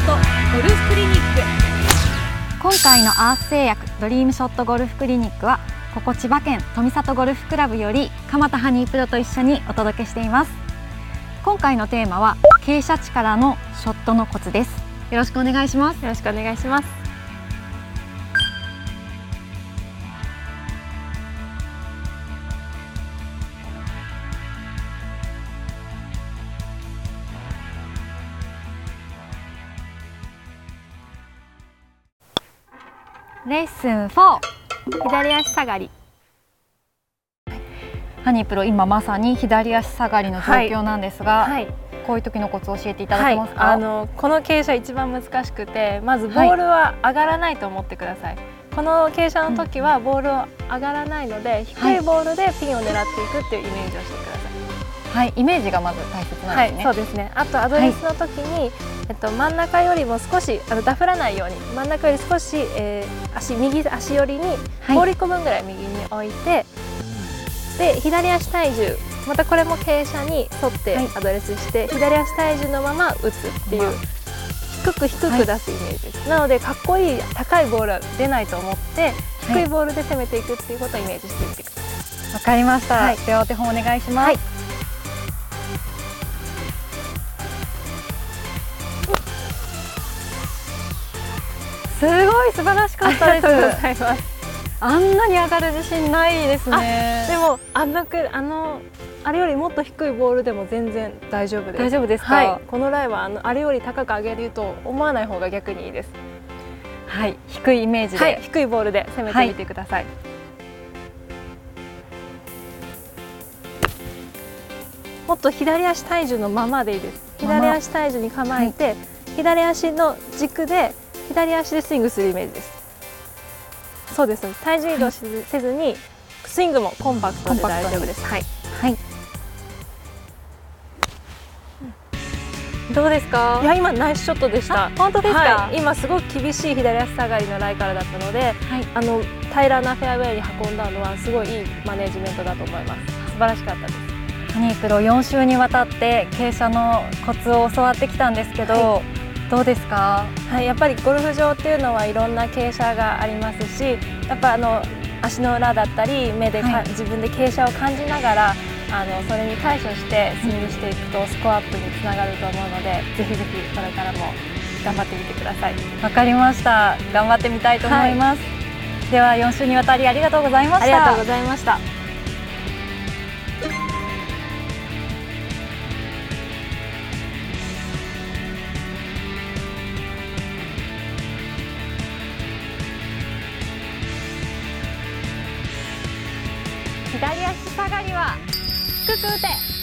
ットゴルフクリニック。今回のアース製薬ドリームショットゴルフクリニックはここ千葉県富里ゴルフクラブより蒲田ハニープロと一緒にお届けしています。今回のテーマは傾斜地からのショットのコツです。よろしくお願いします。よろしくお願いします。レッスン4左足下がり。ハニープロ今まさに左足下がりの状況なんですが、はい。はい、こういう時のコツを教えていただけますか、はい、あのこの傾斜一番難しくてまずボールは上がらないと思ってください、この傾斜の時はボールは上がらないので、低いボールでピンを狙っていくっていうイメージをしてくださいはい、イメージがまず大切なんですね。そうですね。あとアドレスの時に、えっと真ん中よりも少しあのダフらないように真ん中より少し、えー、足右足寄りに放り込むぐらい右に置いて、で左足体重またこれも傾斜に沿ってアドレスして、左足体重のまま打つっていう。低く低く出すイメージです、なのでかっこいい高いボールは出ないと思って低いボールで攻めていくっていうことをイメージしてみてください。わかりました、はい、ではお手本お願いします、すごい素晴らしかったです。あんなに上がる自信ないですね。でもあのあのあれよりもっと低いボールでも全然大丈夫です。大丈夫ですか？はい、このライはあのあれより高く上げると思わない方が逆にいいです。はい、低いイメージで、はい、低いボールで攻めてみてください。はい、もっと左足体重のままでいいです。左足体重に構えて、はい、左足の軸で左足でスイングするイメージです。そうです。体重移動せずにスイングもコンパクトで大丈夫です。はい、はい、どうですか？いや今ナイスショットでした。本当ですか、はい、今すごく厳しい左足下がりのライからだったので、はい、あの平らなフェアウェイに運んだのはすごいいいマネジメントだと思います。素晴らしかったです。ハニープロ4週にわたって傾斜のコツを教わってきたんですけど、はいどうですか、はい、やっぱりゴルフ場っていうのはいろんな傾斜がありますしやっぱあの足の裏だったり目で、はい、自分で傾斜を感じながらあのそれに対処してスイングしていくとスコアアップにつながると思うのでぜひぜひこれからも頑張ってみてください。わかりました。頑張ってみたいと思います、はい、では4週にわたりありがとうございました。ありがとうございました左足下がりは低く打て